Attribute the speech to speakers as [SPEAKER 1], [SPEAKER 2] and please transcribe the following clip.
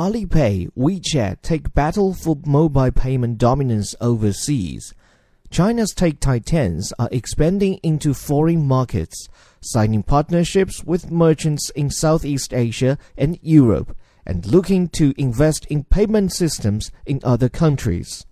[SPEAKER 1] Alipay, WeChat take battle for mobile payment dominance overseas. China's tech Titans are expanding into foreign markets, signing partnerships with merchants in Southeast Asia and Europe, and looking to invest in payment systems in other countries.